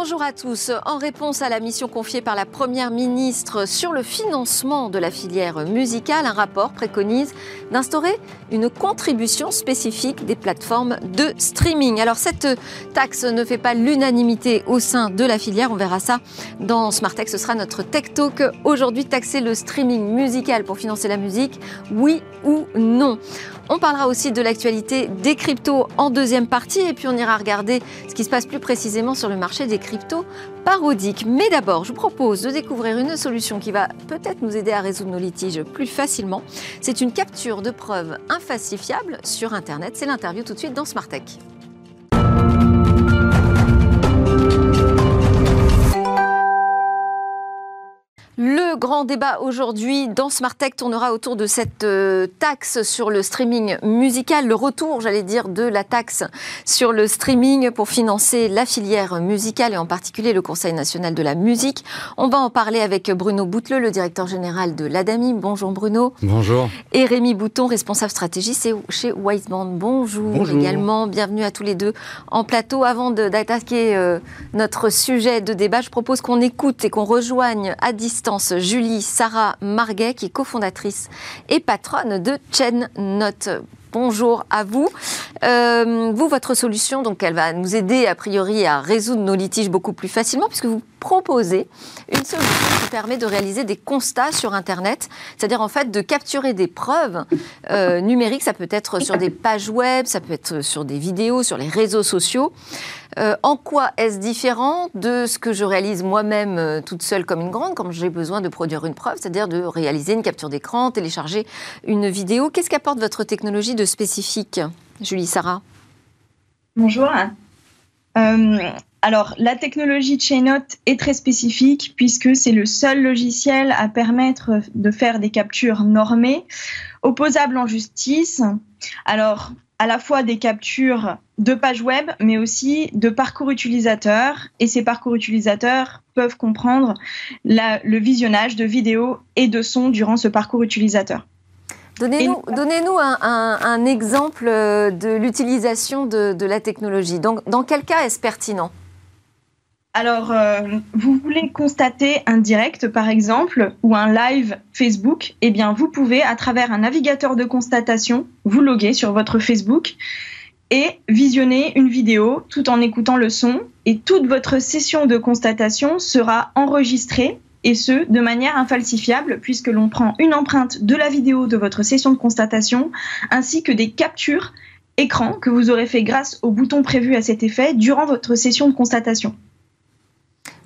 Bonjour à tous. En réponse à la mission confiée par la Première ministre sur le financement de la filière musicale, un rapport préconise d'instaurer une contribution spécifique des plateformes de streaming. Alors cette taxe ne fait pas l'unanimité au sein de la filière, on verra ça dans Tech. ce sera notre Tech Talk. Aujourd'hui, taxer le streaming musical pour financer la musique, oui ou non? On parlera aussi de l'actualité des cryptos en deuxième partie et puis on ira regarder ce qui se passe plus précisément sur le marché des cryptos parodiques. Mais d'abord, je vous propose de découvrir une solution qui va peut-être nous aider à résoudre nos litiges plus facilement. C'est une capture de preuves infalsifiable sur Internet. C'est l'interview tout de suite dans Smart Le grand débat aujourd'hui dans Smart Tech tournera autour de cette euh, taxe sur le streaming musical, le retour, j'allais dire, de la taxe sur le streaming pour financer la filière musicale et en particulier le Conseil national de la musique. On va en parler avec Bruno Bouteleux, le directeur général de l'ADAMI. Bonjour Bruno. Bonjour. Et Rémi Bouton, responsable stratégie chez. Bonjour, Bonjour, également. Bienvenue à tous les deux en plateau. Avant d'attaquer euh, notre sujet de débat, je propose qu'on écoute et qu'on rejoigne à distance Julie Sarah Marguet, qui est cofondatrice et patronne de Chain Note. Bonjour à vous. Euh, vous, votre solution, donc, elle va nous aider a priori à résoudre nos litiges beaucoup plus facilement, puisque vous proposez une solution qui permet de réaliser des constats sur Internet, c'est-à-dire en fait de capturer des preuves euh, numériques. Ça peut être sur des pages web, ça peut être sur des vidéos, sur les réseaux sociaux. Euh, en quoi est-ce différent de ce que je réalise moi-même toute seule comme une grande quand j'ai besoin de produire une preuve, c'est-à-dire de réaliser une capture d'écran, télécharger une vidéo? Qu'est-ce qu'apporte votre technologie de spécifique, Julie Sarah Bonjour. Euh, alors, la technologie de Chainnote est très spécifique puisque c'est le seul logiciel à permettre de faire des captures normées, opposables en justice. Alors, à la fois des captures de pages web, mais aussi de parcours utilisateurs. Et ces parcours utilisateurs peuvent comprendre le visionnage de vidéos et de sons durant ce parcours utilisateur. Donnez-nous donnez un, un, exemple de l'utilisation de, de, la technologie. Donc, dans quel cas est-ce pertinent? Alors, euh, vous voulez constater un direct, par exemple, ou un live Facebook Eh bien, vous pouvez, à travers un navigateur de constatation, vous loguer sur votre Facebook et visionner une vidéo tout en écoutant le son. Et toute votre session de constatation sera enregistrée, et ce, de manière infalsifiable, puisque l'on prend une empreinte de la vidéo de votre session de constatation, ainsi que des captures écran que vous aurez fait grâce au bouton prévu à cet effet durant votre session de constatation.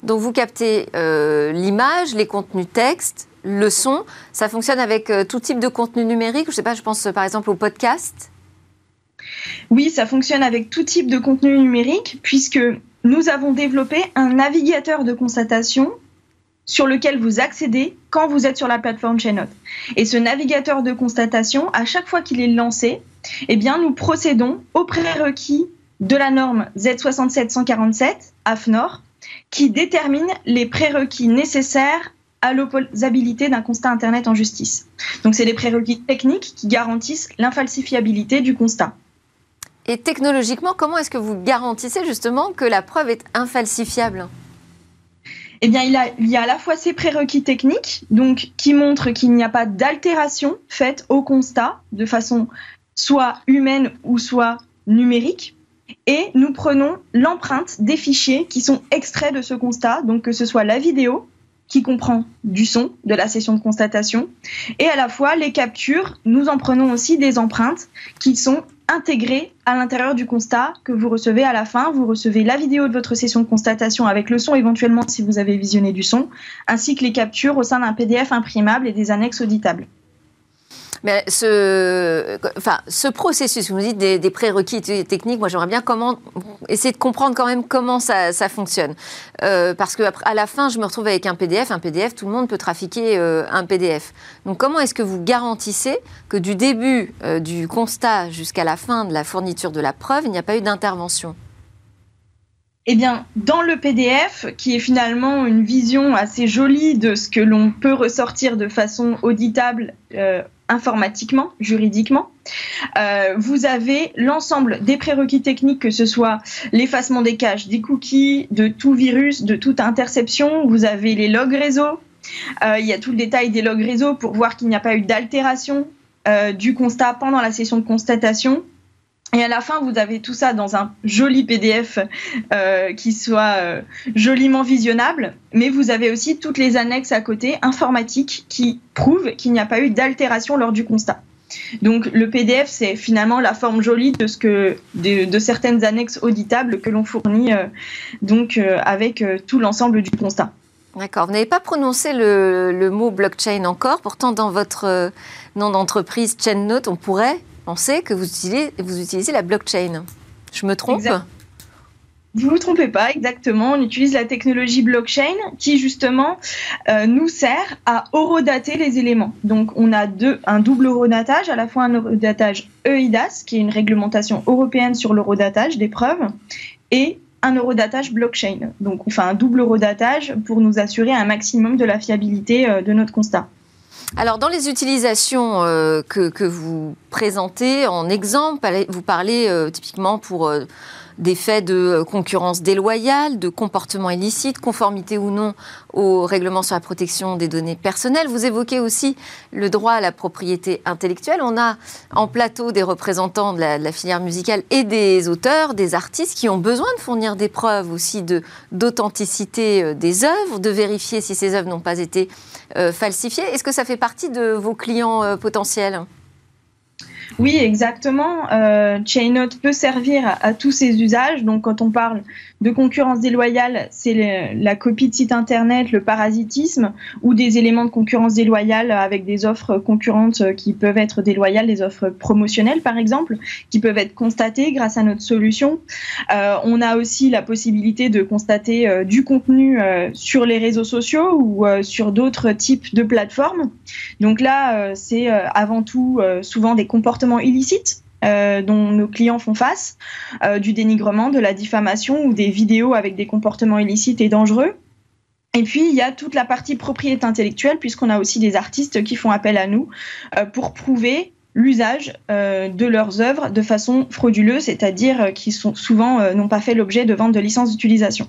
Donc vous captez euh, l'image, les contenus texte, le son. Ça fonctionne avec euh, tout type de contenu numérique. Je sais pas, je pense par exemple au podcast? Oui, ça fonctionne avec tout type de contenu numérique puisque nous avons développé un navigateur de constatation sur lequel vous accédez quand vous êtes sur la plateforme Chainot. Et ce navigateur de constatation, à chaque fois qu'il est lancé, eh bien, nous procédons au prérequis de la norme Z67147 AFNOR qui détermine les prérequis nécessaires à l'opposabilité d'un constat Internet en justice. Donc, c'est les prérequis techniques qui garantissent l'infalsifiabilité du constat. Et technologiquement, comment est-ce que vous garantissez justement que la preuve est infalsifiable? Eh il, y a à la fois ces prérequis techniques, qui montrent qu'il n'y a pas d'altération faite au constat de façon soit humaine ou soit numérique, et nous prenons l'empreinte des fichiers qui sont extraits de ce constat, donc que ce soit la vidéo qui comprend du son de la session de constatation et à la fois les captures, nous en prenons aussi des empreintes qui sont intégrées à l'intérieur du constat que vous recevez à la fin. Vous recevez la vidéo de votre session de constatation avec le son éventuellement si vous avez visionné du son, ainsi que les captures au sein d'un PDF imprimable et des annexes auditables. Mais ce, enfin, ce processus, vous me dites des, prérequis techniques, moi j'aimerais bien comment, essayer de comprendre quand même comment ça, fonctionne. Euh, parce qu'à la fin, je me retrouve avec un PDF. Un PDF, tout le monde peut trafiquer euh, un PDF. Donc comment est-ce que vous garantissez que du début euh, du constat jusqu'à la fin de la fourniture de la preuve, il n'y a pas eu d'intervention? Eh bien, dans le PDF, qui est finalement une vision assez jolie de ce que l'on peut ressortir de façon auditable informatiquement, juridiquement. Euh, vous avez l'ensemble des prérequis techniques, que ce soit l'effacement des caches, des cookies, de tout virus, de toute interception. Vous avez les logs réseau. Euh, il y a tout le détail des logs réseau pour voir qu'il n'y a pas eu d'altération euh, du constat pendant la session de constatation. Et à la fin, vous avez tout ça dans un joli PDF euh, qui soit euh, joliment visionnable, mais vous avez aussi toutes les annexes à côté informatiques qui prouvent qu'il n'y a pas eu d'altération lors du constat. Donc le PDF, c'est finalement la forme jolie de ce que de, certaines annexes auditables que l'on fournit euh, donc avec tout l'ensemble du constat. D'accord. Vous n'avez pas prononcé le, le, mot blockchain encore. Pourtant, dans votre nom d'entreprise ChainNote, on pourrait on sait que vous utilisez, vous la blockchain. Je me trompe Vous ne vous trompez pas, exactement. On utilise la technologie blockchain qui, justement, euh, nous sert à horodater les éléments. Donc, on a un double horodatage, à la fois un horodatage EIDAS, qui est une réglementation européenne sur l'horodatage des preuves, et un horodatage blockchain. Donc, on fait un double horodatage pour nous assurer un maximum de la fiabilité euh, de notre constat. Alors, dans les utilisations euh, que, vous présentez en exemple, vous parlez euh, typiquement pour euh, des faits de concurrence déloyale, de comportement illicite, conformité ou non au règlement sur la protection des données personnelles. Vous évoquez aussi le droit à la propriété intellectuelle. On a en plateau des représentants de la, filière musicale et des auteurs, des artistes qui ont besoin de fournir des preuves aussi d'authenticité des œuvres, de vérifier si ces œuvres n'ont pas été euh, falsifié. Est-ce que ça fait partie de vos clients euh, potentiels? Oui, exactement. Euh, Chainnote peut servir à, tous ces usages. Donc, quand on parle de concurrence déloyale, c'est la copie de site internet, le parasitisme ou des éléments de concurrence déloyale avec des offres concurrentes qui peuvent être déloyales, des offres promotionnelles par exemple, qui peuvent être constatées grâce à notre solution. Euh, on a aussi la possibilité de constater euh, du contenu euh, sur les réseaux sociaux ou sur d'autres types de plateformes. Donc là, c'est avant tout souvent des comportements illicites euh, dont nos clients font face, euh, du dénigrement, de la diffamation ou des vidéos avec des comportements illicites et dangereux. Et puis, il y a toute la partie propriété intellectuelle, puisqu'on a aussi des artistes qui font appel à nous euh, pour prouver l'usage de leurs œuvres de façon frauduleuse, c'est-à-dire qui sont souvent n'ont pas fait l'objet de vente de licence d'utilisation.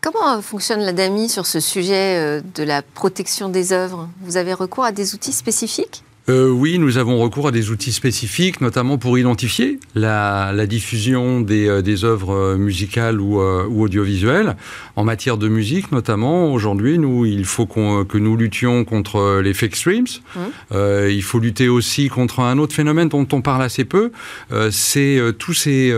Comment fonctionne la DAMI sur ce sujet de la protection des œuvres? Vous avez recours à des outils spécifiques? Euh, oui, nous avons recours à des outils spécifiques, notamment pour identifier la, la diffusion des, euh, des, œuvres musicales ou, euh, ou, audiovisuelles. En matière de musique, notamment, aujourd'hui, nous, il faut que nous luttions contre les fake streams. Mmh. Euh, il faut lutter aussi contre un autre phénomène dont on parle assez peu. Euh, c'est tous ces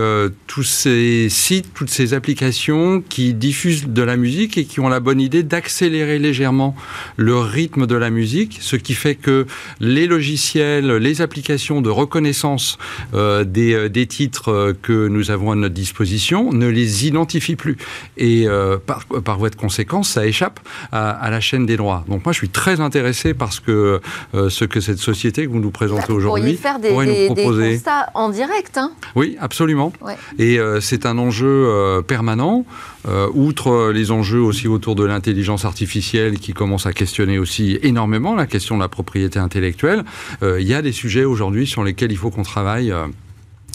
tous ces sites, toutes ces applications qui diffusent de la musique et qui ont la bonne idée d'accélérer légèrement le rythme de la musique, ce qui fait que les logiciels, les applications de reconnaissance euh, des, euh, des, titres euh, que nous avons à notre disposition ne les identifient plus. Et par, par, voie de conséquence, ça échappe à, à, la chaîne des droits. Donc moi, je suis très intéressé parce que ce que cette société que vous nous présentez aujourd'hui pourrait des, nous proposer. Des constats en direct. Hein oui, absolument. Ouais. Et c'est un enjeu permanent. Euh, outre les enjeux aussi autour de l'intelligence artificielle qui commencent à questionner aussi énormément la question de la propriété intellectuelle, euh, il y a des sujets aujourd'hui sur lesquels il faut qu'on travaille. Euh,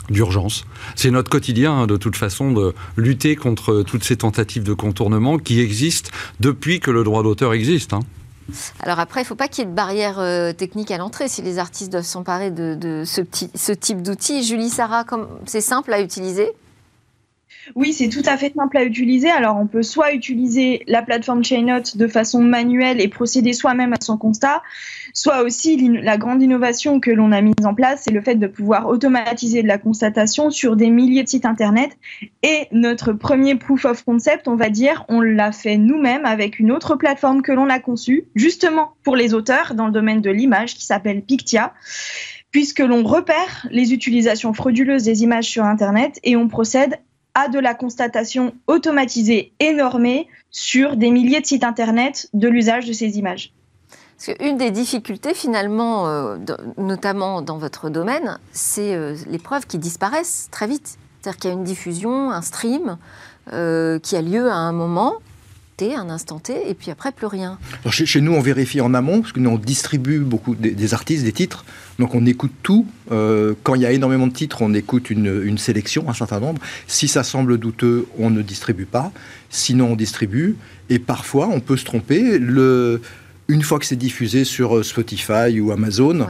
d'urgence. C'est notre quotidien, hein, de toute façon, de lutter contre toutes ces tentatives de contournement qui existent depuis que le droit d'auteur existe. Hein. Alors après, il ne faut pas qu'il y ait de barrière euh, technique à l'entrée si les artistes doivent s'emparer de, ce, ce type d'outils. Julie, Sarah, c'est simple à utiliser? Oui, c'est tout à fait simple à utiliser. Alors, on peut soit utiliser la plateforme Chainnote de façon manuelle et procéder soi-même à son constat, soit aussi la grande innovation que l'on a mise en place, c'est le fait de pouvoir automatiser de la constatation sur des milliers de sites internet. Et notre premier proof of concept, on va dire, on l'a fait nous-mêmes avec une autre plateforme que l'on a conçue, justement pour les auteurs dans le domaine de l'image qui s'appelle Pictia puisque l'on repère les utilisations frauduleuses des images sur Internet et on procède à de la constatation automatisée et sur des milliers de sites Internet de l'usage de ces images. Parce qu'une des difficultés, finalement, euh, notamment dans votre domaine, c'est euh, les preuves qui disparaissent très vite. C'est-à-dire qu'il y a une diffusion, un stream euh, qui a lieu à un moment, T, un instant T, et puis après plus rien. chez, nous, on vérifie en amont, parce que nous, on distribue beaucoup des, artistes, des titres, donc on écoute tout. Euh, quand il y a énormément de titres, on écoute une, sélection, un certain nombre. Si ça semble douteux, on ne distribue pas. Sinon, on distribue. Et parfois, on peut se tromper. Le, une fois que c'est diffusé sur euh, Spotify ou Amazon,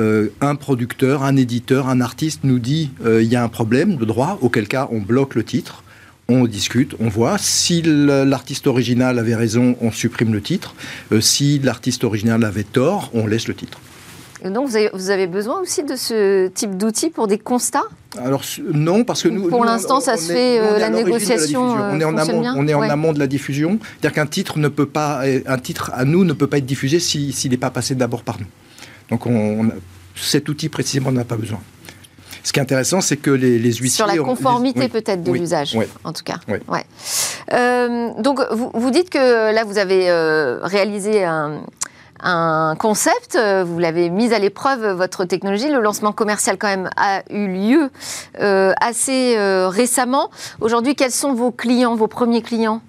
euh, un producteur, un éditeur, un artiste nous dit il y a un problème de droit, auquel cas on bloque le titre on discute, on voit. Si l'artiste original avait raison, on supprime le titre. Euh, si l'artiste original avait tort, on laisse le titre. Et donc vous avez, besoin aussi de ce type d'outils pour des constats? Alors non, parce que nous... Pour l'instant, ça se fait, euh, la négociation euh, on est en amont, on est en amont de la diffusion. C'est-à-dire qu'un titre ne peut pas, un titre à nous ne peut pas être diffusé s'il n'est pas passé d'abord par nous. Donc on, cet outil précisément n'a pas besoin. Ce qui est intéressant, c'est que les, les, huissiers... Sur la conformité peut-être de l'usage, en tout cas. Ouais. Euh, donc, vous, vous, dites que là, vous avez euh, réalisé un, un concept, vous l'avez mis à l'épreuve, votre technologie. Le lancement commercial, quand même, a eu lieu euh, assez récemment. Aujourd'hui, quels sont vos clients, vos premiers clients?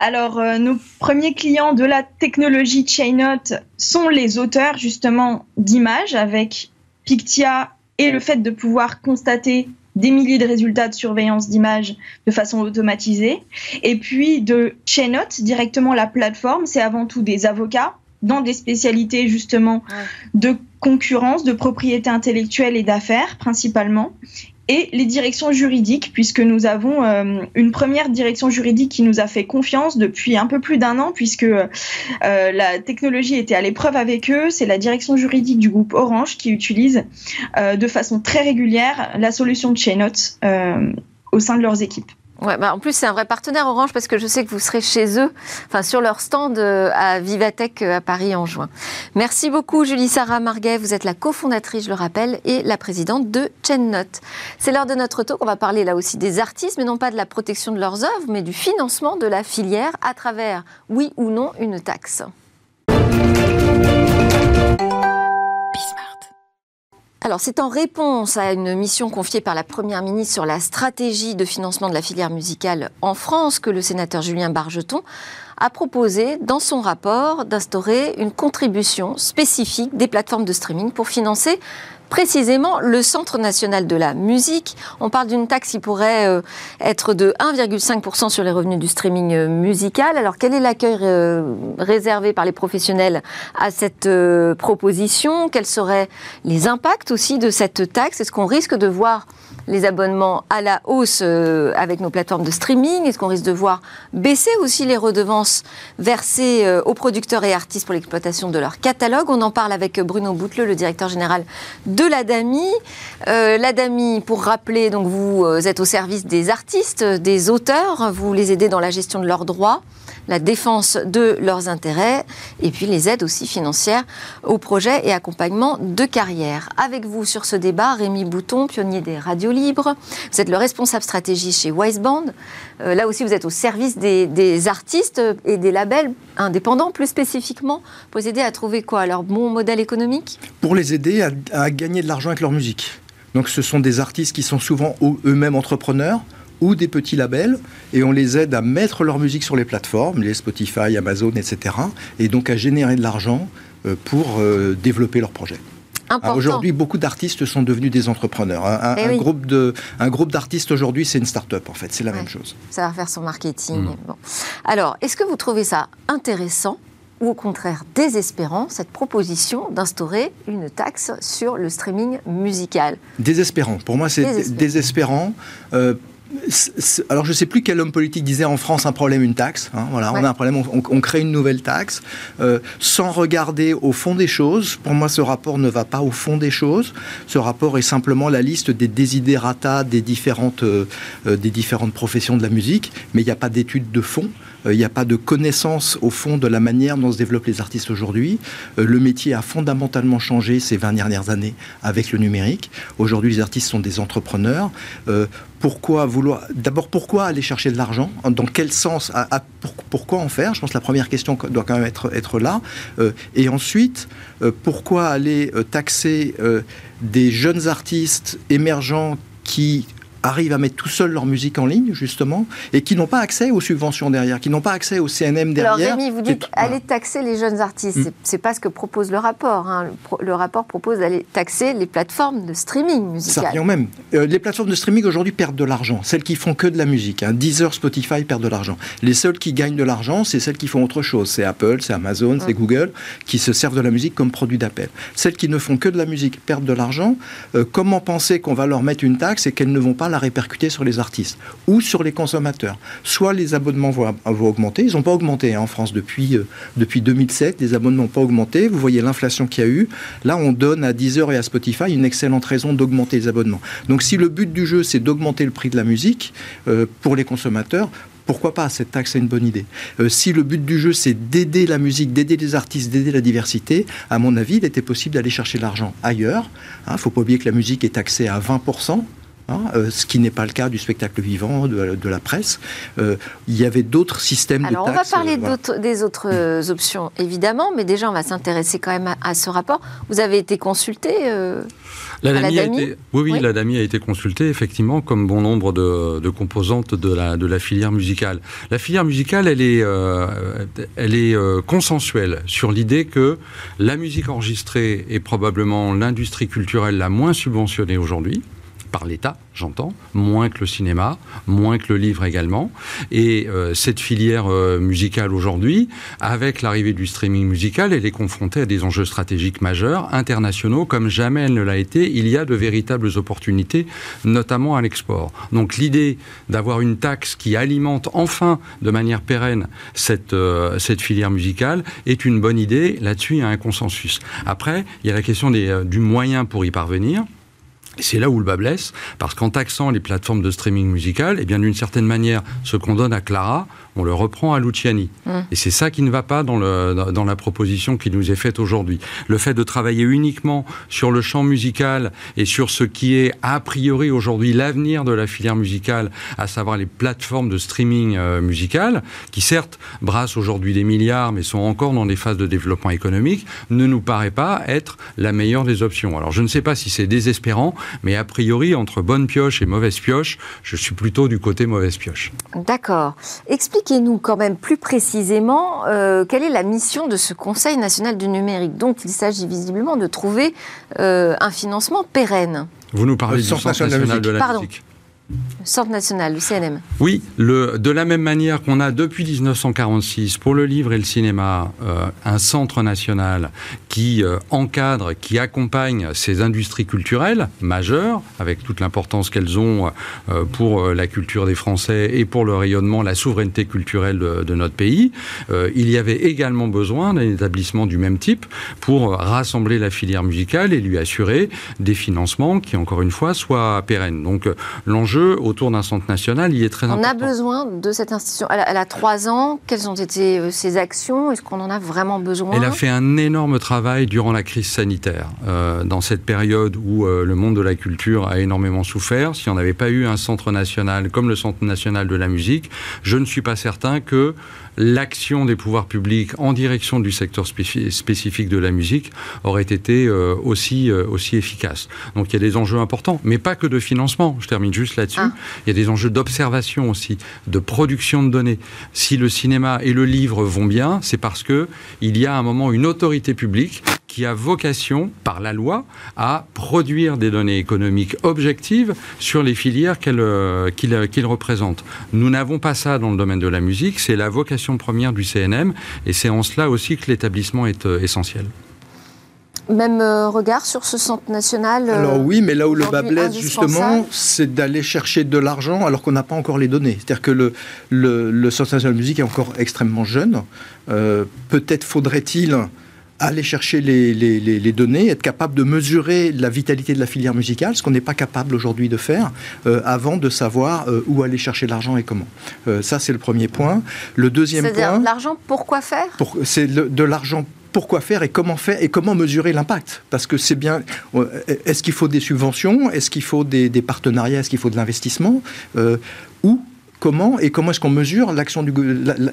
Alors, nos premiers clients de la technologie Chainot sont les auteurs justement d'images avec Pictia et le fait de pouvoir constater des milliers de résultats de surveillance d'images de façon automatisée. Et puis de Chainot, directement la plateforme, c'est avant tout des avocats dans des spécialités justement de concurrence, de propriété intellectuelle et d'affaires principalement, et les directions juridiques, puisque nous avons euh, une première direction juridique qui nous a fait confiance depuis un peu plus d'un an, puisque euh, la technologie était à l'épreuve avec eux. C'est la direction juridique du groupe Orange qui utilise euh, de façon très régulière la solution de Chainot au sein de leurs équipes. Bah en plus, c'est un vrai partenaire Orange parce que je sais que vous serez chez eux, enfin sur leur stand euh, à Vivatech euh, à Paris en juin. Merci beaucoup, Julie Sarah Marguet. Vous êtes la cofondatrice, je le rappelle, et la présidente de ChainNote. C'est l'heure de notre talk. On va parler là aussi des artistes, mais non pas de la protection de leurs œuvres, mais du financement de la filière à travers, oui ou non, une taxe. Alors, c'est en réponse à une mission confiée par la Première ministre sur la stratégie de financement de la filière musicale en France que le sénateur Julien Bargeton a proposé dans son rapport d'instaurer une contribution spécifique des plateformes de streaming pour financer précisément le Centre national de la musique. On parle d'une taxe qui pourrait euh, être de 1,5% sur les revenus du streaming euh, musical. Alors quel est l'accueil euh, réservé par les professionnels à cette proposition? Quels seraient les impacts aussi de cette taxe? Est-ce qu'on risque de voir les abonnements à la hausse euh, avec nos plateformes de streaming. Est-ce qu'on risque de voir baisser aussi les redevances versées euh, aux producteurs et artistes pour l'exploitation de leur catalogue? On en parle avec Bruno Boutleux, le directeur général de l'ADAMI. Euh, L'ADAMI, pour rappeler, donc vous êtes au service des artistes, des auteurs, vous les aidez dans la gestion de leurs droits la défense de leurs intérêts et puis les aides aussi financières aux projets et accompagnement de carrière. Avec vous sur ce débat, Rémi Bouton, pionnier des radios libres. Vous êtes le responsable stratégie chez Wiseband. Euh, là aussi, vous êtes au service des, artistes et des labels indépendants, plus spécifiquement, pour les aider à trouver quoi Leur bon modèle économique? Pour les aider à gagner de l'argent avec leur musique. Donc ce sont des artistes qui sont souvent eux-mêmes entrepreneurs ou des petits labels et on les aide à mettre leur musique sur les plateformes, les Spotify, Amazon, etc. et donc à générer de l'argent euh, pour euh, développer leurs projets. Aujourd'hui, beaucoup d'artistes sont devenus des entrepreneurs. Un, eh groupe de, un groupe d'artistes aujourd'hui, c'est une start-up en fait, c'est la même chose. Ça va faire son marketing. Mm. Alors, est-ce que vous trouvez ça intéressant ou au contraire désespérant cette proposition d'instaurer une taxe sur le streaming musical? Désespérant. Pour moi, c'est désespérant. Euh, alors je ne sais plus quel homme politique disait en France un problème, une taxe. Hein, voilà, on a un problème, on, crée une nouvelle taxe euh, sans regarder au fond des choses. Pour moi, ce rapport ne va pas au fond des choses. Ce rapport est simplement la liste des desiderata des différentes, euh, euh, des différentes professions de la musique, mais il n'y a pas d'étude de fond. Il n'y a pas de connaissance au fond de la manière dont se développent les artistes aujourd'hui. Le métier a fondamentalement changé ces 20 dernières années avec le numérique. Aujourd'hui, les artistes sont des entrepreneurs pourquoi vouloir D'abord, pourquoi aller chercher de l'argent? Dans quel sens? Pourquoi en faire? Je pense que la première question doit quand même être, là. Euh, et ensuite, euh, pourquoi aller euh, taxer des jeunes artistes émergents qui arrivent à mettre tout seuls leur musique en ligne, justement, et qui n'ont pas accès aux subventions derrière, qui n'ont pas accès au CNM derrière. Alors Rémi, vous dites allez taxer les jeunes artistes. Ce mm. C'est pas ce que propose le rapport. Hein. Le, rapport propose d'aller taxer les plateformes de streaming musical. Ça même. Euh, les plateformes de streaming aujourd'hui perdent de l'argent. Celles qui font que de la musique. Hein. Deezer, Spotify perdent de l'argent. Les seules qui gagnent de l'argent, c'est celles qui font autre chose. C'est Apple, c'est Amazon, c'est mm. Google, qui se servent de la musique comme produit d'appel. Celles qui ne font que de la musique perdent de l'argent. Euh, comment penser qu'on va leur mettre une taxe et qu'elles ne vont pas la répercuter sur les artistes ou sur les consommateurs. Soit les abonnements vont, augmenter, ils n'ont pas augmenté hein, en France depuis, euh, depuis 2007, les abonnements n'ont pas augmenté, vous voyez l'inflation qu'il y a eu. Là, on donne à Deezer et à Spotify une excellente raison d'augmenter les abonnements. Donc si le but du jeu, c'est d'augmenter le prix de la musique euh, pour les consommateurs, pourquoi pas? Cette taxe est une bonne idée. Euh, si le but du jeu, c'est d'aider la musique, d'aider les artistes, d'aider la diversité, à mon avis, il était possible d'aller chercher l'argent ailleurs. Il hein, ne faut pas oublier que la musique est taxée à 20%. Hein, euh, ce qui n'est pas le cas du spectacle vivant, de, la presse. Euh, il y avait d'autres systèmes Alors, de taxes. On va parler des autres options, évidemment, mais déjà, on va s'intéresser quand même à, ce rapport. Vous avez été consulté la DAMI a été, oui, oui, la DAMI a été consultée, effectivement, comme bon nombre de, composantes de la, de la filière musicale. La filière musicale, elle est, euh, elle est euh, consensuelle sur l'idée que la musique enregistrée est probablement l'industrie culturelle la moins subventionnée aujourd'hui par l'État, j'entends, moins que le cinéma, moins que le livre également. Et euh, cette filière euh, musicale aujourd'hui, avec l'arrivée du streaming musical, elle est confrontée à des enjeux stratégiques majeurs, internationaux, comme jamais elle ne l'a été. Il y a de véritables opportunités, notamment à l'export. Donc l'idée d'avoir une taxe qui alimente enfin de manière pérenne cette, euh, cette filière musicale est une bonne idée. Là-dessus, il y a un consensus. Après, il y a la question du moyen pour y parvenir. C'est là où le bas blesse, parce qu'en taxant les plateformes de streaming musical, eh bien d'une certaine manière, ce qu'on donne à Clara, on le reprend à Luciani. Mmh. Et c'est ça qui ne va pas dans, le, dans la proposition qui nous est faite aujourd'hui. Le fait de travailler uniquement sur le champ musical et sur ce qui est a priori aujourd'hui l'avenir de la filière musicale, à savoir les plateformes de streaming euh, musical, qui certes brassent aujourd'hui des milliards, mais sont encore dans des phases de développement économique, ne nous paraît pas être la meilleure des options. Alors je ne sais pas si c'est désespérant, mais a priori, entre bonne pioche et mauvaise pioche, je suis plutôt du côté mauvaise pioche. D'accord. Expliquez-nous quand même plus précisément euh, quelle est la mission de ce Conseil national du numérique, dont il s'agit visiblement de trouver euh, un financement pérenne. Vous nous parlez du Centre national, de la musique. Centre national, le CNM. Oui, le, de la même manière qu'on a depuis 1946 pour le livre et le cinéma euh, un centre national qui euh, encadre, qui accompagne ces industries culturelles majeures, avec toute l'importance qu'elles ont euh, pour la culture des Français et pour le rayonnement, la souveraineté culturelle de, de notre pays. il y avait également besoin d'un établissement du même type pour rassembler la filière musicale et lui assurer des financements qui, encore une fois, soient pérennes. Donc l'enjeu autour d'un centre national, il est très important. On a besoin de cette institution. Elle a, trois ans. Quelles ont été euh, ses actions? Est-ce qu'on en a vraiment besoin? Elle a fait un énorme travail durant la crise sanitaire. Euh, dans cette période où euh, le monde de la culture a énormément souffert, si on n'avait pas eu un centre national comme le Centre national de la musique, je ne suis pas certain que l'action des pouvoirs publics en direction du secteur spécifique de la musique aurait été aussi, aussi efficace. Donc il y a des enjeux importants, mais pas que de financement. Je termine juste là-dessus. Ah. Il y a des enjeux d'observation aussi, de production de données. Si le cinéma et le livre vont bien, c'est parce que il y a à un moment une autorité publique qui a vocation, par la loi, à produire des données économiques objectives sur les filières euh, qu'il représente. Nous n'avons pas ça dans le domaine de la musique, c'est la vocation première du CNM, et c'est en cela aussi que l'établissement est euh, essentiel. Même euh, regard sur ce centre national euh, Alors oui, mais là où le bas blesse justement, c'est d'aller chercher de l'argent alors qu'on n'a pas encore les données. C'est-à-dire que le, le, centre national de musique est encore extrêmement jeune. Euh, peut-être faudrait-il aller chercher les, les, les, données, être capable de mesurer la vitalité de la filière musicale, ce qu'on n'est pas capable aujourd'hui de faire, avant de savoir où aller chercher l'argent et comment. ça, c'est le premier point. Le deuxième point... C'est-à-dire l'argent, pourquoi faire? C'est de l'argent pourquoi faire et comment faire et comment mesurer l'impact. Parce que c'est bien. Euh, est-ce qu'il faut des subventions? Est-ce qu'il faut des, partenariats? Est-ce qu'il faut de l'investissement? Euh, Ou comment et comment est-ce qu'on mesure l'action du,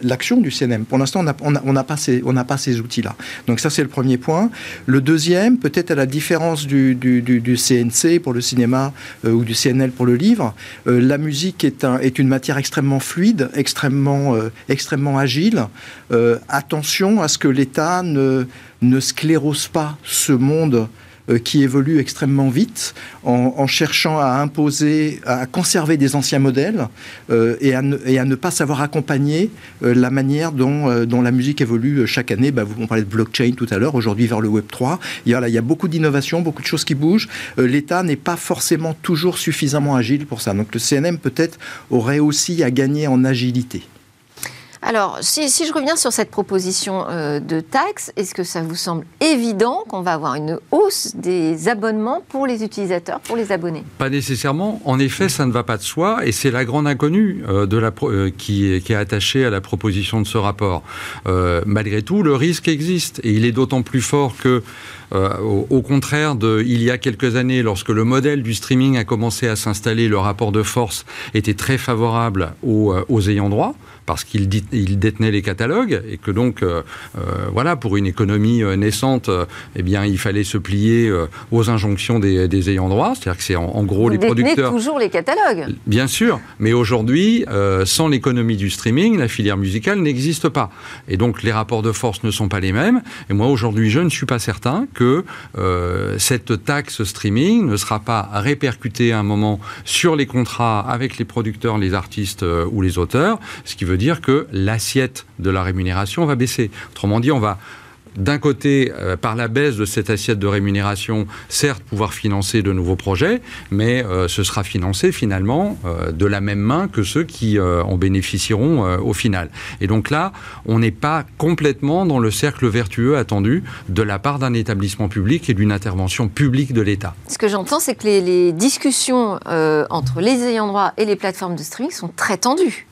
l'action du CNM. Pour l'instant, on n'a pas ces, outils-là. Donc ça, c'est le premier point. Le deuxième, peut-être à la différence du, CNC pour le cinéma euh, ou du CNL pour le livre, euh, la musique est, un, est une matière extrêmement fluide, extrêmement, euh, agile. attention à ce que l'État ne, sclérose pas ce monde qui évolue extrêmement vite en, cherchant à imposer, à conserver des anciens modèles euh, et, à ne, pas savoir accompagner euh, la manière dont, la musique évolue chaque année. Bah, on parlait de blockchain tout à l'heure, aujourd'hui vers le Web 3. Il il y a beaucoup d'innovations, beaucoup de choses qui bougent. L'État n'est pas forcément toujours suffisamment agile pour ça. Donc le CNM peut-être aurait aussi à gagner en agilité. Alors, si, je reviens sur cette proposition euh, de taxe, est-ce que ça vous semble évident qu'on va avoir une hausse des abonnements pour les utilisateurs, pour les abonnés? Pas nécessairement. En effet, ça ne va pas de soi, et c'est la grande inconnue euh, euh, qui, est attachée à la proposition de ce rapport. malgré tout, le risque existe, et il est d'autant plus fort que au, contraire de il y a quelques années, lorsque le modèle du streaming a commencé à s'installer, le rapport de force était très favorable aux ayants droit parce qu'il détenait les catalogues et que donc, euh, euh, voilà, pour une économie euh, naissante, eh bien, il fallait se plier aux injonctions des, ayants droit. C'est-à-dire que c'est en, gros Vous les producteurs. toujours les catalogues. Bien sûr, mais aujourd'hui, sans l'économie du streaming, la filière musicale n'existe pas. Et donc, les rapports de force ne sont pas les mêmes. Et moi, aujourd'hui, je ne suis pas certain que cette taxe streaming ne sera pas répercutée à un moment sur les contrats avec les producteurs, les artistes ou les auteurs, ce qui veut dire que l'assiette de la rémunération va baisser. Autrement dit, on va d'un côté, euh, par la baisse de cette assiette de rémunération, certes pouvoir financer de nouveaux projets, mais euh, ce sera financé finalement euh, de la même main que ceux qui en bénéficieront au final. Et donc là, on n'est pas complètement dans le cercle vertueux attendu de la part d'un établissement public et d'une intervention publique de l'État. Ce que j'entends, c'est que les, les discussions entre les ayants droit et les plateformes de streaming sont très tendues.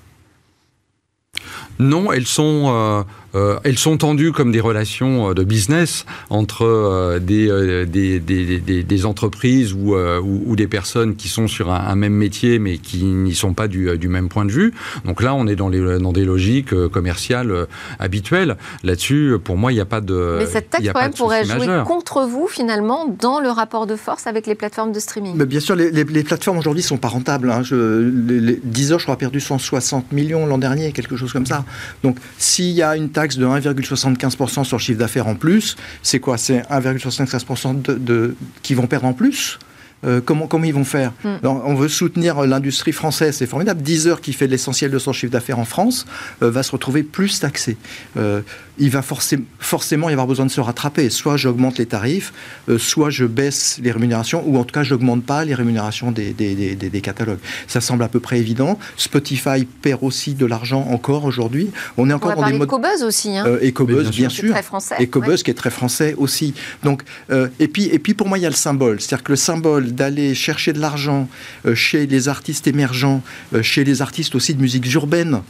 Non, elles sont, euh, euh, elles sont tendues comme des relations euh, de business entre des, des, entreprises ou, ou, des personnes qui sont sur un, même métier mais qui n'y sont pas du, même point de vue. Donc là, on est dans, les, dans des logiques commerciales habituelles. Là-dessus, pour moi, il n'y a pas de. Mais cette taxe, quand même, pourrait jouer contre vous, finalement, dans le rapport de force avec les plateformes de streaming. Mais bien sûr, les, plateformes aujourd'hui sont pas rentables. Hein. Je, les, Deezer, je crois, a perdu 160 millions l'an dernier, quelque chose comme ça. Donc, s'il y a une taxe de 1,75% sur le chiffre d'affaires en plus, c'est quoi? C'est 1,75% de, qui vont perdre en plus? Euh, comment, comment ils vont faire? Hmm. On veut soutenir l'industrie française, c'est formidable. Deezer, qui fait l'essentiel de son chiffre d'affaires en France, euh, va se retrouver plus taxé. Euh, il va forcément y avoir besoin de se rattraper. Soit j'augmente les tarifs, euh, soit je baisse les rémunérations, ou en tout cas, je n'augmente pas les rémunérations des, des, catalogues. Ça semble à peu près évident. Spotify perd aussi de l'argent encore aujourd'hui. On est encore On va dans des Ecobuzz aussi. Hein. Euh, Ecobuzz, bien, sûr. Très français. Ecobuzz qui est très français aussi. Donc, euh, et, puis, et puis, pour moi, il y a le symbole. C'est-à-dire que le symbole d'aller chercher de l'argent chez les artistes émergents, chez les artistes aussi de musique urbaine,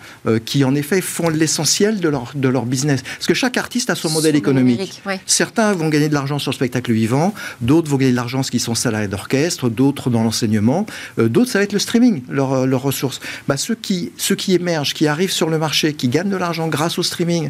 qui en effet font l'essentiel de leur, de leur business. Parce que chaque artiste a son modèle économique. Certains vont gagner de l'argent sur le spectacle vivant, d'autres vont gagner de l'argent parce qu'ils sont salariés d'orchestre, d'autres dans l'enseignement, euh, d'autres ça va être le streaming, leurs leur ressources. Bah, ceux, qui, ceux qui émergent, qui arrivent sur le marché, qui gagnent de l'argent grâce au streaming,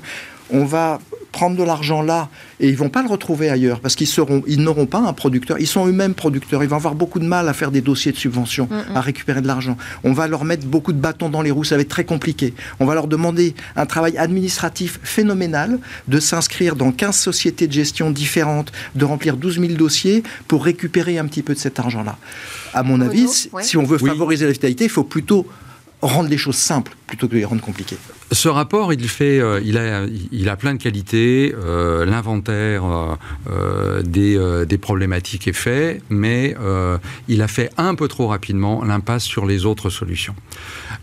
on va prendre de l'argent là et ils vont pas le retrouver ailleurs parce qu'ils seront, ils n'auront pas un producteur. Ils sont eux-mêmes producteurs. Ils vont avoir beaucoup de mal à faire des dossiers de subvention, mm, mm. à récupérer de l'argent. On va leur mettre beaucoup de bâtons dans les roues. Ça va être très compliqué. On va leur demander un travail administratif phénoménal de s'inscrire dans 15 sociétés de gestion différentes, de remplir 12 000 dossiers pour récupérer un petit peu de cet argent-là. À mon avis, si on veut favoriser la vitalité, il faut plutôt rendre les choses simples plutôt que de les rendre compliquées. Ce rapport, il fait, euh, il a, il a plein de qualités. Euh, l'inventaire euh, des, des, problématiques est fait, mais il a fait un peu trop rapidement l'impasse sur les autres solutions.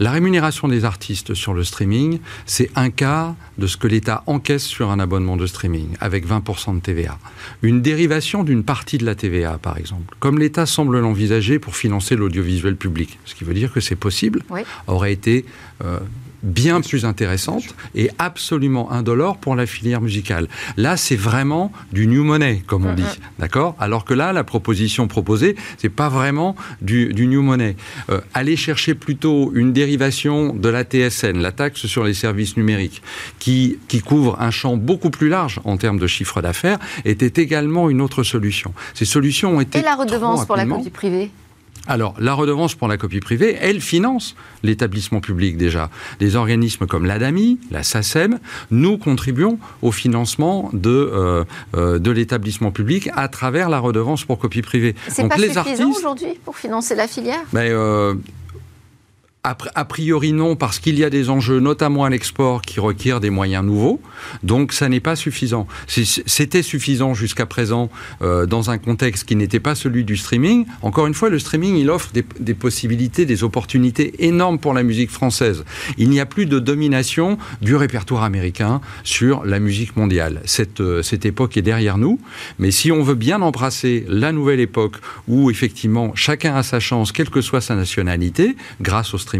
La rémunération des artistes sur le streaming, c'est un quart de ce que l'État encaisse sur un abonnement de streaming, avec 20% de TVA. Une dérivation d'une partie de la TVA, par exemple, comme l'État semble l'envisager pour financer l'audiovisuel public, ce qui veut dire que c'est possible, aurait été bien plus intéressante et absolument indolore pour la filière musicale. Là, c'est vraiment du new money, comme on dit, d'accord? Alors que là, la proposition proposée, c'est pas vraiment du, new money. Euh, aller chercher plutôt une dérivation de la TSN, la taxe sur les services numériques, qui, qui couvre un champ beaucoup plus large en termes de chiffre d'affaires, était également une autre solution. Ces solutions ont été... Et la redevance pour la copie privée? Alors, la redevance pour la copie privée, elle finance l'établissement public déjà. Des organismes comme l'ADAMI, la SACEM, nous contribuons au financement de, euh, euh, de l'établissement public à travers la redevance pour copie privée. C'est pas suffisant aujourd'hui pour financer la filière? Ben, euh, a priori non, parce qu'il y a des enjeux, notamment à l'export, qui requièrent des moyens nouveaux. Donc ça n'est pas suffisant. C'était suffisant jusqu'à présent euh, dans un contexte qui n'était pas celui du streaming. Encore une fois, le streaming, il offre des, possibilités, des opportunités énormes pour la musique française. Il n'y a plus de domination du répertoire américain sur la musique mondiale. Cette, euh, cette époque est derrière nous. Mais si on veut bien embrasser la nouvelle époque où effectivement chacun a sa chance, quelle que soit sa nationalité, grâce au streaming,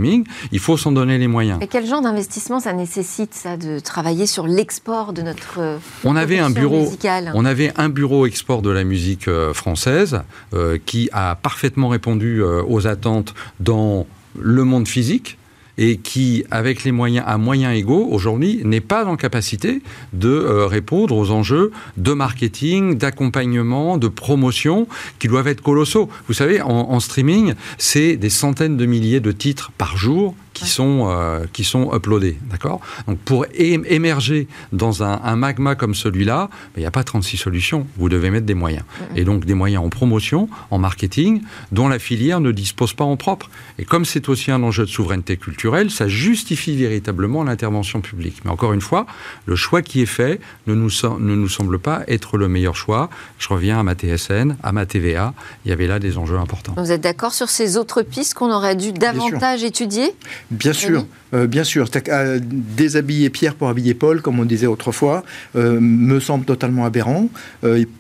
il faut s'en donner les moyens. Et quel genre d'investissement ça nécessite, ça, de travailler sur l'export de notre euh, on avait un bureau, On avait un bureau export de la musique euh, française euh, qui a parfaitement répondu aux attentes dans le monde physique et qui, avec les moyens à moyens égaux, aujourd'hui, n'est pas en capacité de répondre aux enjeux de marketing, d'accompagnement, de promotion, qui doivent être colossaux. Vous savez, en streaming, c'est des centaines de milliers de titres par jour qui, sont, euh, qui sont uploadés. D'accord? Donc pour émerger dans un, magma comme celui-là, ben, il n'y a pas 36 solutions. Vous devez mettre des moyens. Et donc des moyens en promotion, en marketing, dont la filière ne dispose pas en propre. Et comme c'est aussi un enjeu de souveraineté culturelle, ça justifie véritablement l'intervention publique. Mais encore une fois, le choix qui est fait ne nous, ne nous semble pas être le meilleur choix. Je reviens à ma TSN, à ma TVA. Il y avait là des enjeux importants. Vous êtes d'accord sur ces autres pistes qu'on aurait dû davantage étudier? Bien sûr, euh, bien sûr. Euh, déshabiller Pierre pour habiller Paul, comme on disait autrefois, euh, me semble totalement aberrant.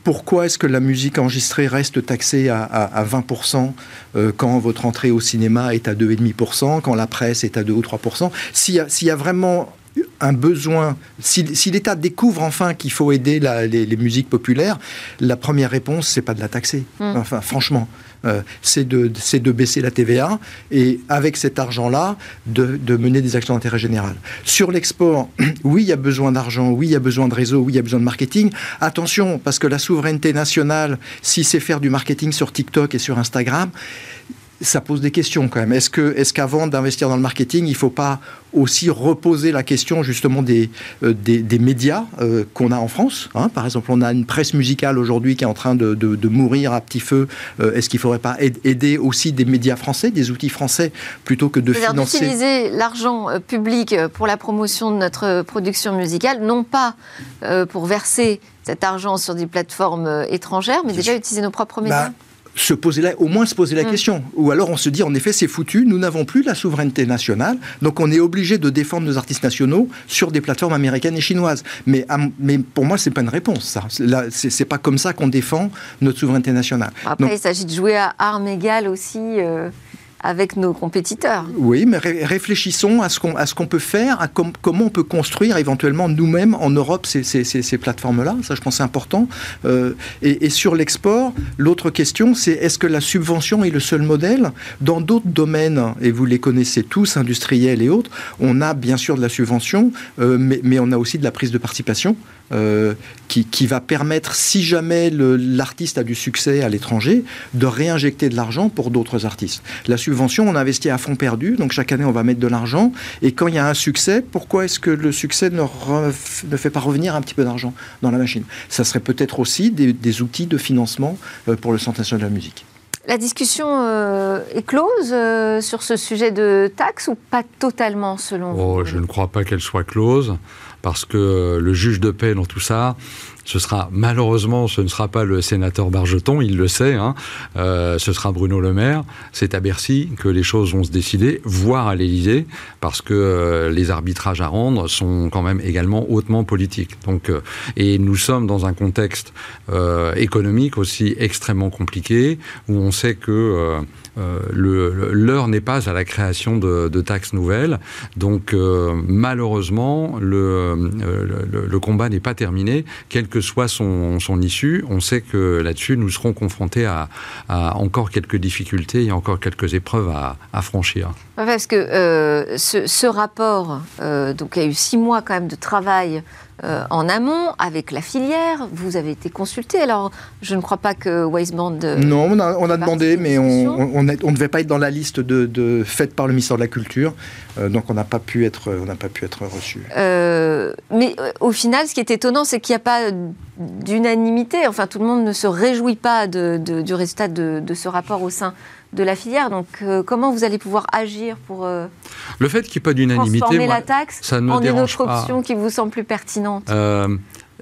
pourquoi est-ce que la musique enregistrée reste taxée à, 20% quand votre entrée au cinéma est à 2,5%, quand la presse est à 2 ou 3% S'il y, a vraiment un besoin, si, l'État découvre enfin qu'il faut aider les, musiques populaires, la première réponse, c'est pas de la taxer. Hum. Enfin, franchement. Euh, c'est de, de, baisser la TVA et avec cet argent-là, de, de, mener des actions d'intérêt général. Sur l'export, oui, il y a besoin d'argent, oui, il y a besoin de réseau, oui, il y a besoin de marketing. Attention, parce que la souveraineté nationale, si c'est faire du marketing sur TikTok et sur Instagram, ça pose des questions quand même. Est-ce que, est-ce qu'avant d'investir dans le marketing, il ne faut pas aussi reposer la question justement des, euh, des, médias euh, qu'on a en France hein? Par exemple, on a une presse musicale aujourd'hui qui est en train de, de, mourir à petit feu. Euh, est-ce qu'il ne faudrait pas aider aussi des médias français, des outils français, plutôt que de financer d'utiliser l'argent public pour la promotion de notre production musicale, non pas pour verser cet argent sur des plateformes étrangères, mais déjà utiliser nos propres médias? bah, se poser la, au moins se poser la mm. question. Ou alors on se dit, en effet, c'est foutu, nous n'avons plus la souveraineté nationale, donc on est obligé de défendre nos artistes nationaux sur des plateformes américaines et chinoises. Mais, mais pour moi, c'est pas une réponse, ça. C'est pas comme ça qu'on défend notre souveraineté nationale. Après, il s'agit de jouer à armes égales aussi. Euh, avec nos compétiteurs. Oui, mais réfléchissons à ce qu'on qu'on peut faire, à comment on peut construire éventuellement nous-mêmes en Europe ces, ces, ces, plateformes-là. Ça, je pense, c'est important. Euh, et, sur l'export, l'autre question, c'est est-ce que la subvention est le seul modèle? Dans d'autres domaines, et vous les connaissez tous, industriels et autres, on a bien sûr de la subvention, euh, mais on a aussi de la prise de participation. Euh, qui, qui, va permettre, si jamais l'artiste a du succès à l'étranger, de réinjecter de l'argent pour d'autres artistes. La subvention, on investit à fond perdu, donc chaque année on va mettre de l'argent, et quand il y a un succès, pourquoi est-ce que le succès ne, ne fait pas revenir un petit peu d'argent dans la machine? Ça serait peut-être aussi des, des, outils de financement euh, pour le Centre national de la musique. La discussion euh, est close sur ce sujet de taxes ou pas totalement selon oh, vous Je ne crois pas qu'elle soit close parce que le juge de paix dans tout ça, ce sera malheureusement, ce ne sera pas le sénateur Bargeton, il le sait, hein, euh, ce sera Bruno Le Maire. C'est à Bercy que les choses vont se décider, voire à l'Élysée, parce que euh, les arbitrages à rendre sont quand même également hautement politiques. Donc, euh, et nous sommes dans un contexte économique aussi extrêmement compliqué, où on sait que l'heure n'est pas à la création de, taxes nouvelles. Donc malheureusement, le, combat n'est pas terminé, que soit son, issue. On sait que là-dessus, nous serons confrontés à, encore quelques difficultés et encore quelques épreuves à, franchir. Parce que ce, ce, rapport, donc il y a eu six mois quand même de travail euh, en amont avec la filière. Vous avez été consulté. Alors, je ne crois pas que Wiseband. Euh, non, on a, demandé, mais on ne devait pas être dans la liste de, par le ministère de la Culture. Euh, donc, on n'a pas pu être, on n'a pas pu être reçu. mais au final, ce qui est étonnant, c'est qu'il n'y a pas d'unanimité. Enfin, tout le monde ne se réjouit pas du résultat de ce rapport au sein de la filière. Donc, euh, comment vous allez pouvoir agir pour euh, le fait qu'il n'y ait pas d'unanimité, transformer la taxe ça en une autre option qui vous semble plus pertinente? Euh,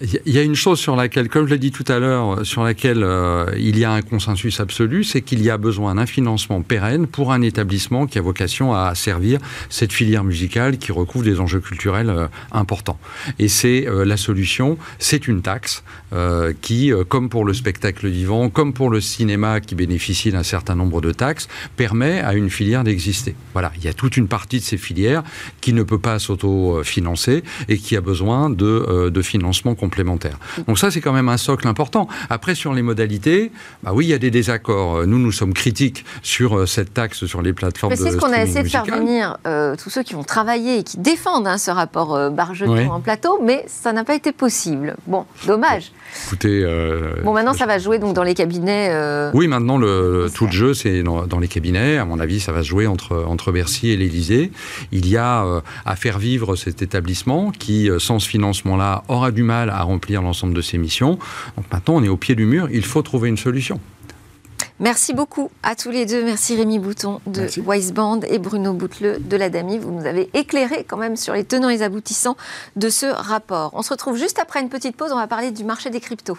il y a une chose sur laquelle, comme je l'ai dit tout à l'heure, sur laquelle euh, il y a un consensus absolu, c'est qu'il y a besoin d'un financement pérenne pour un établissement qui a vocation à servir cette filière musicale qui recouvre des enjeux culturels euh, importants. Et c'est euh, la solution, c'est une taxe qui, comme pour le spectacle vivant, comme pour le cinéma qui bénéficie d'un certain nombre de taxes, permet à une filière d'exister. Voilà, il y a toute une partie de ces filières qui ne peut pas s'auto-financer et qui a besoin de, de financement complémentaire donc ça, c'est quand même un socle important. Après, sur les modalités, bah oui, il y a des désaccords. Nous, nous sommes critiques sur euh, cette taxe sur les plateformes C'est ce qu'on a essayé de faire venir euh, tous ceux qui ont travaillé et qui défendent hein, ce rapport euh, Bargeton en plateau, mais ça n'a pas été possible. Bon, dommage. Écoutez... bon, maintenant, ça va jouer donc dans les cabinets... oui, maintenant, le, tout le jeu, c'est dans, dans, les cabinets. À mon avis, ça va se jouer entre, entre Bercy et l'Élysée. Il y a à faire vivre cet établissement qui, sans ce financement-là, aura du mal à remplir l'ensemble de ses missions. Donc maintenant, on est au pied du mur, il faut trouver une solution. Merci beaucoup à tous les deux. Merci Rémi Bouton de Wiseband et Bruno Bouteleux de la DAMI. Vous nous avez éclairé quand même sur les tenants et les aboutissants de ce rapport. On se retrouve juste après une petite pause. On va parler du marché des cryptos.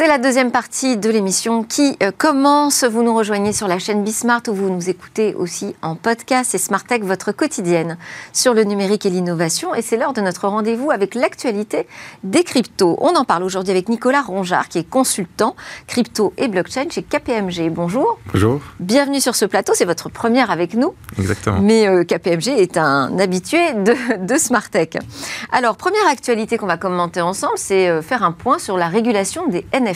C'est la deuxième partie de l'émission qui euh, commence. Vous nous rejoignez sur la chaîne Bismart où vous nous écoutez aussi en podcast. C'est Smart Tech, votre quotidienne sur le numérique et l'innovation. Et c'est l'heure de notre rendez-vous avec l'actualité des cryptos. On en parle aujourd'hui avec Nicolas Ronjard, qui est consultant crypto et blockchain chez KPMG. Bonjour. Bonjour. Bienvenue sur ce plateau. C'est votre première avec nous. Exactement. Mais euh, KPMG est un habitué de, de Smart Tech. Alors, première actualité qu'on va commenter ensemble, c'est euh, faire un point sur la régulation des NFT.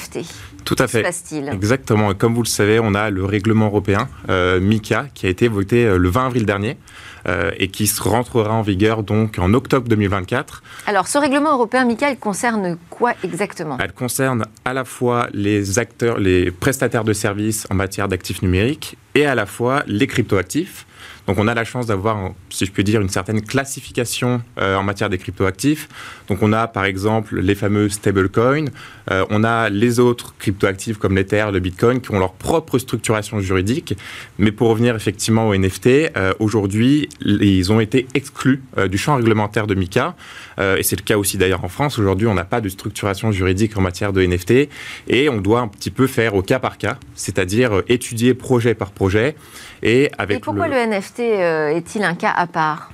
Tout à fait. Exactement. comme vous le savez, on a le règlement européen euh, MICA qui a été voté euh, le 20 avril dernier. Euh, et qui rentrera en vigueur donc en octobre 2024. Alors, ce règlement européen, MICA, il concerne quoi exactement? Elle concerne à la fois les acteurs, les prestataires de services en matière d'actifs numériques et à la fois les cryptoactifs. Donc on a la chance d'avoir, si je puis dire, une certaine classification euh, en matière des cryptoactifs. Donc on a par exemple les fameux stablecoins, euh, on a les autres cryptoactifs comme l'Ether, le Bitcoin, qui ont leur propre structuration juridique. Mais pour revenir effectivement aux NFT, euh, aujourd'hui, ils ont été exclus du champ réglementaire de MICA. et c'est le cas aussi d'ailleurs en France. Aujourd'hui, on n'a pas de structuration juridique en matière de NFT et on doit un petit peu faire au cas par cas, c'est-à-dire étudier projet par projet. Et, avec pourquoi le NFT euh, est-il un cas à part?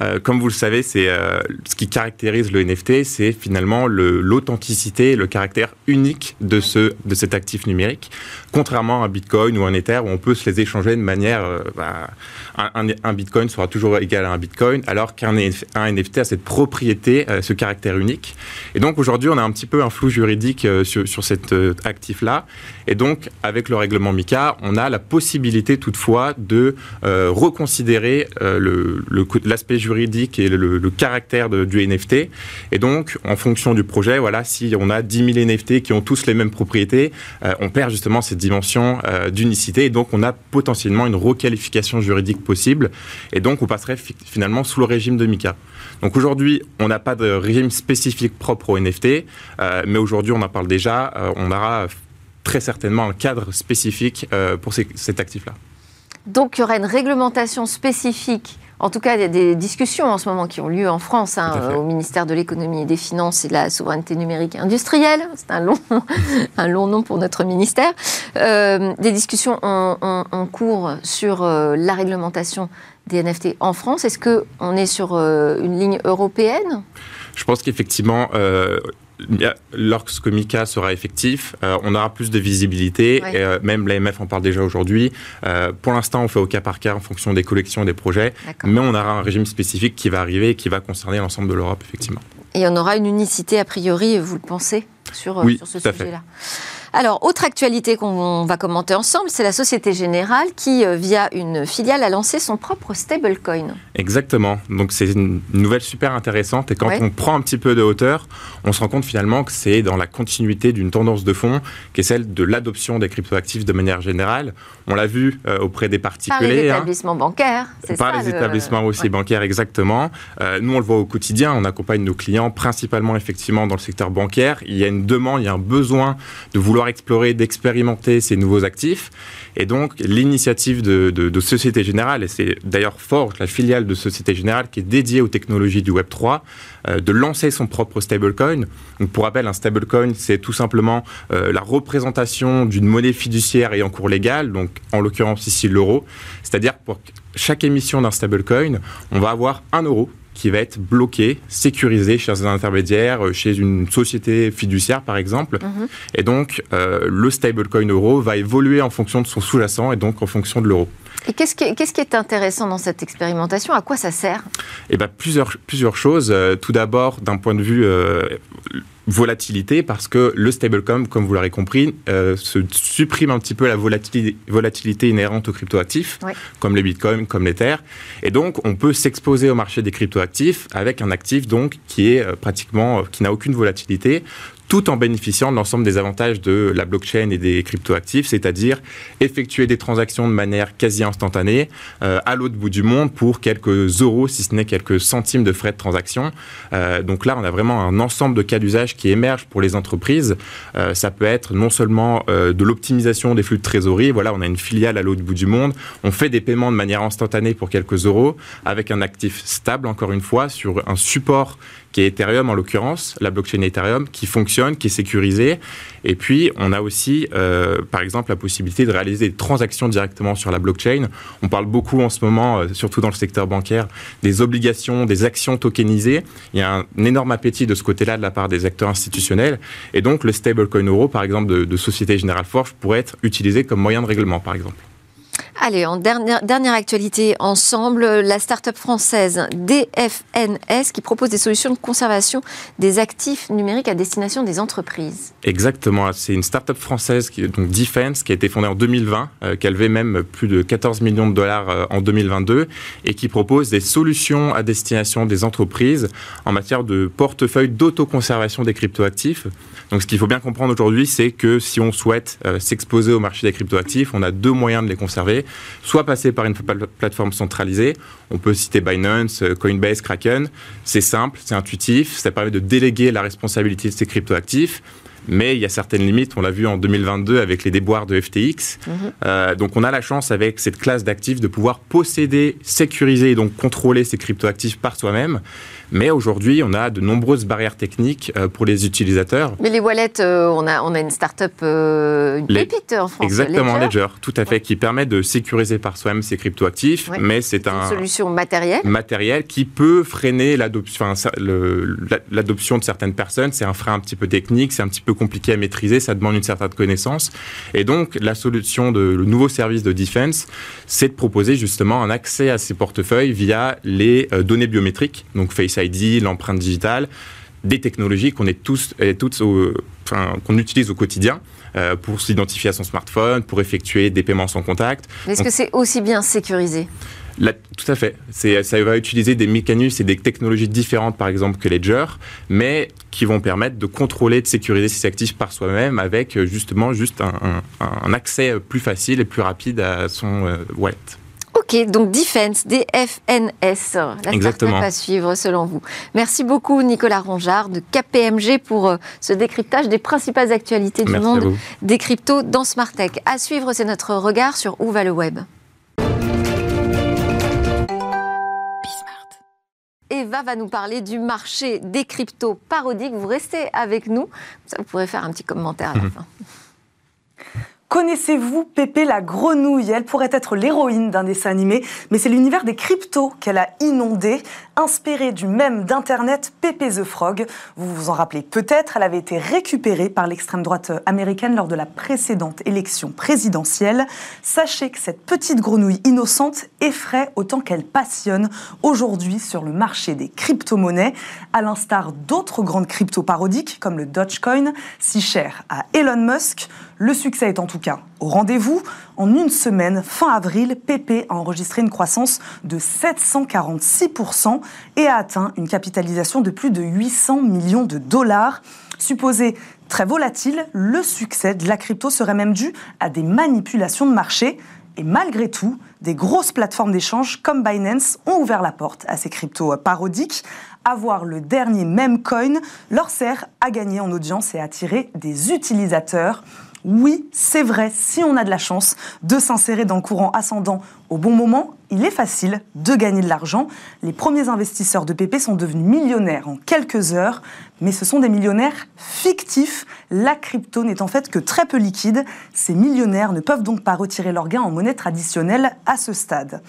Euh, comme vous le savez, c'est euh, ce qui caractérise le NFT, c'est finalement l'authenticité, le, caractère unique de ce de cet actif numérique, contrairement à un Bitcoin ou un Ether où on peut se les échanger de manière bah, un, Bitcoin sera toujours égal à un Bitcoin, alors qu'un NFT a cette propriété, euh, ce caractère unique. Et donc aujourd'hui, on a un petit peu un flou juridique euh, sur, cet euh, actif-là. Et donc, avec le règlement MICA, on a la possibilité toutefois de reconsidérer l'aspect juridique et le, caractère du NFT. Et donc, en fonction du projet, voilà, si on a 10 000 NFT qui ont tous les mêmes propriétés, on perd justement cette dimension d'unicité. Et donc, on a potentiellement une requalification juridique possible. Et donc, on passerait finalement sous le régime de MICA. Donc aujourd'hui, on n'a pas de régime spécifique propre au NFT, euh, mais aujourd'hui, on en parle déjà. Euh, on aura très certainement un cadre spécifique euh, pour cet actif-là. Donc, il y aura une réglementation spécifique en tout cas, il y a des discussions en ce moment qui ont lieu en France, hein, au ministère de l'économie et des finances et de la souveraineté numérique et industrielle. C'est un long, un long nom pour notre ministère. Euh, des discussions en, cours sur euh, la réglementation des NFT en France. Est-ce qu'on est sur euh, une ligne européenne? Je pense qu'effectivement, lorsque Mika sera effectif, euh, on aura plus de visibilité. Et, euh, même l'AMF en parle déjà aujourd'hui. Euh, pour l'instant, on fait au cas par cas en fonction des collections et des projets. Mais on aura un régime spécifique qui va arriver et qui va concerner l'ensemble de l'Europe, effectivement. Et on aura une unicité, a priori, vous le pensez, sur, sur ce sujet-là alors, autre actualité qu'on va commenter ensemble, c'est la Société Générale qui, euh, via une filiale, a lancé son propre stablecoin. Exactement. Donc, c'est une nouvelle super intéressante. Et quand on prend un petit peu de hauteur, on se rend compte finalement que c'est dans la continuité d'une tendance de fond qui est celle de l'adoption des cryptoactifs de manière générale. On l'a vu euh, auprès des particuliers. Par les hein. établissements bancaires, c'est Par les établissements aussi bancaires, exactement. Euh, nous, on le voit au quotidien. On accompagne nos clients principalement, effectivement, dans le secteur bancaire. Il y a une demande, il y a un besoin de vouloir explorer, d'expérimenter ces nouveaux actifs. Et donc, l'initiative de, Société Générale, et c'est d'ailleurs fort, la filiale de Société Générale qui est dédiée aux technologies du Web3, euh, de lancer son propre stablecoin. Donc, pour rappel, un stablecoin, c'est tout simplement euh, la représentation d'une monnaie fiduciaire et en cours légal, donc en l'occurrence ici l'euro. C'est-à-dire pour chaque émission d'un stablecoin, on va avoir un euro qui va être bloqué, sécurisé chez un intermédiaire, euh, chez une société fiduciaire par exemple. Mhm. Et donc, euh, le stablecoin euro va évoluer en fonction de son sous-jacent et donc en fonction de l'euro. Et qu'est-ce qui, qui, est intéressant dans cette expérimentation? À quoi ça sert? Eh plusieurs, plusieurs choses. Euh, tout d'abord, d'un point de vue volatilité parce que le stablecoin, comme vous l'aurez compris, euh, se supprime un petit peu la volatilité, volatilité inhérente aux cryptoactifs, comme les bitcoins, comme l'Ether. Et donc, on peut s'exposer au marché des cryptoactifs avec un actif donc qui est euh, pratiquement, euh, qui n'a aucune volatilité, tout en bénéficiant de l'ensemble des avantages de la blockchain et des cryptoactifs, c'est-à-dire effectuer des transactions de manière quasi instantanée euh, à l'autre bout du monde pour quelques euros, si ce n'est quelques centimes de frais de transaction. Euh, donc là, on a vraiment un ensemble de cas d'usage qui émergent pour les entreprises. Euh, ça peut être non seulement de l'optimisation des flux de trésorerie, voilà, on a une filiale à l'autre bout du monde, on fait des paiements de manière instantanée pour quelques euros avec un actif stable, encore une fois, sur un support qui est Ethereum en l'occurrence, la blockchain Ethereum, qui fonctionne, qui est sécurisée. Et puis, on a aussi, euh, par exemple, la possibilité de réaliser des transactions directement sur la blockchain. On parle beaucoup en ce moment, euh, surtout dans le secteur bancaire, des obligations, des actions tokenisées. Il y a un énorme appétit de ce côté-là de la part des acteurs institutionnels. Et donc, le stablecoin euro, par exemple, de, de Société Générale Forge, pourrait être utilisé comme moyen de règlement, par exemple. Allez, en dernière, dernière actualité ensemble, la start-up française DFNS qui propose des solutions de conservation des actifs numériques à destination des entreprises. Exactement, c'est une start-up française, qui, donc Defense, qui a été fondée en 2020, euh, qui a levé même plus de 14 millions de dollars euh, en 2022 et qui propose des solutions à destination des entreprises en matière de portefeuille d'autoconservation des cryptoactifs. Donc ce qu'il faut bien comprendre aujourd'hui, c'est que si on souhaite euh, s'exposer au marché des cryptoactifs, on a deux moyens de les conserver soit passer par une plateforme centralisée. On peut citer Binance, euh, Coinbase, Kraken. C'est simple, c'est intuitif, ça permet de déléguer la responsabilité de ces cryptoactifs. Mais il y a certaines limites, on l'a vu en 2022 avec les déboires de FTX. Mhm. Euh, donc on a la chance avec cette classe d'actifs de pouvoir posséder, sécuriser et donc contrôler ces cryptoactifs par soi-même. Mais aujourd'hui, on a de nombreuses barrières techniques euh, pour les utilisateurs. Mais les wallets, euh, on, a, on a une start-up, euh, une pépite en France. Exactement, Ledger. tout à fait, qui permet de sécuriser par soi-même ces cryptoactifs. Mais c'est un. Une solution matérielle. Matérielle qui peut freiner l'adoption de certaines personnes. C'est un frein un petit peu technique, c'est un petit peu compliqué à maîtriser, ça demande une certaine connaissance. Et donc, la solution de le nouveau service de Defense, c'est de proposer justement un accès à ces portefeuilles via les données biométriques, donc Face ID, l'empreinte digitale, des technologies qu'on est tous et toutes qu'on utilise au quotidien euh, pour s'identifier à son smartphone, pour effectuer des paiements sans contact. Est-ce que c'est aussi bien sécurisé? Tout à fait. Ça va utiliser des mécanismes et des technologies différentes, par exemple, que Ledger, mais qui vont permettre de contrôler, de sécuriser ces actifs par soi-même avec euh, justement juste un, accès plus facile et plus rapide à son euh, wallet. Ok, donc Defense, DFNS, la Exactement. à suivre selon vous. Merci beaucoup Nicolas Rongeard de KPMG pour euh, ce décryptage des principales actualités du monde des cryptos dans Smart Tech. À suivre, c'est notre regard sur où va le web. Eva va nous parler du marché des cryptos parodiques. Vous restez avec nous, ça vous pourrez faire un petit commentaire à la fin. Connaissez-vous Pépé la grenouille? Elle pourrait être l'héroïne d'un dessin animé, mais c'est l'univers des cryptos qu'elle a inondé, inspiré du même d'Internet Pépé the Frog. Vous vous en rappelez peut-être, elle avait été récupérée par l'extrême droite américaine lors de la précédente élection présidentielle. Sachez que cette petite grenouille innocente effraie autant qu'elle passionne aujourd'hui sur le marché des crypto-monnaies, à l'instar d'autres grandes cryptos parodiques comme le Dogecoin, si cher à Elon Musk. Le succès est en tout cas au rendez-vous. En une semaine, fin avril, PP a enregistré une croissance de 746% et a atteint une capitalisation de plus de 800 millions de dollars. Supposé très volatile, le succès de la crypto serait même dû à des manipulations de marché. Et malgré tout, des grosses plateformes d'échange comme Binance ont ouvert la porte à ces cryptos parodiques. Avoir le dernier meme coin leur sert à gagner en audience et à attirer des utilisateurs. Oui, c'est vrai, si on a de la chance de s'insérer dans le courant ascendant au bon moment, il est facile de gagner de l'argent. Les premiers investisseurs de PP sont devenus millionnaires en quelques heures, mais ce sont des millionnaires fictifs. La crypto n'est en fait que très peu liquide. Ces millionnaires ne peuvent donc pas retirer leurs gains en monnaie traditionnelle à ce stade.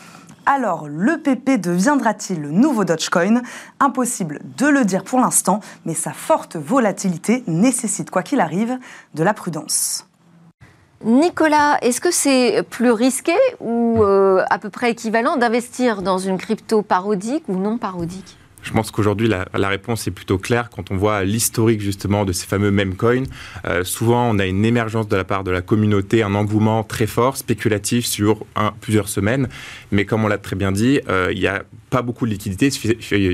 Alors, le PP deviendra-t-il le nouveau Dogecoin? Impossible de le dire pour l'instant, mais sa forte volatilité nécessite, quoi qu'il arrive, de la prudence. Nicolas, est-ce que c'est plus risqué ou euh, à peu près équivalent d'investir dans une crypto parodique ou non parodique? Je pense qu'aujourd'hui, la, réponse est plutôt claire quand on voit l'historique justement de ces fameux meme coins. Euh, souvent, on a une émergence de la part de la communauté, un engouement très fort, spéculatif sur plusieurs semaines. Mais comme on l'a très bien dit, euh, il y a pas beaucoup de liquidité,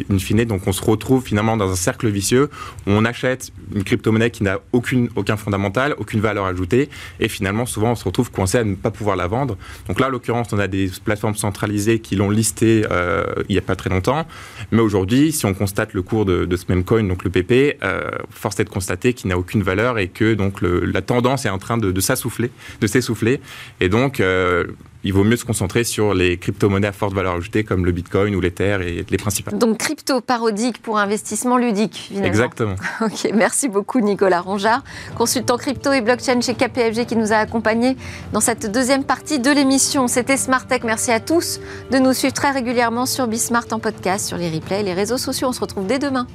in fine, donc on se retrouve finalement dans un cercle vicieux où on achète une crypto-monnaie qui n'a aucun fondamental, aucune valeur ajoutée, et finalement, souvent, on se retrouve coincé à ne pas pouvoir la vendre. Donc là, en l'occurrence, on a des plateformes centralisées qui l'ont listé euh, il n'y a pas très longtemps, mais aujourd'hui, si on constate le cours de, ce même coin, donc le PP, euh, force est de constater qu'il n'a aucune valeur et que donc la tendance est en train de, de s'assouffler, de s'essouffler, et donc euh, il vaut mieux se concentrer sur les crypto-monnaies à forte valeur ajoutée comme le Bitcoin ou l'Ether et les principales. Donc crypto parodique pour investissement ludique, finalement. Exactement. ok, merci beaucoup Nicolas Ronjard, consultant crypto et blockchain chez KPFG qui nous a accompagnés dans cette deuxième partie de l'émission. C'était Smart Tech. Merci à tous de nous suivre très régulièrement sur Bismart en podcast, sur les replays, les réseaux sociaux. On se retrouve dès demain.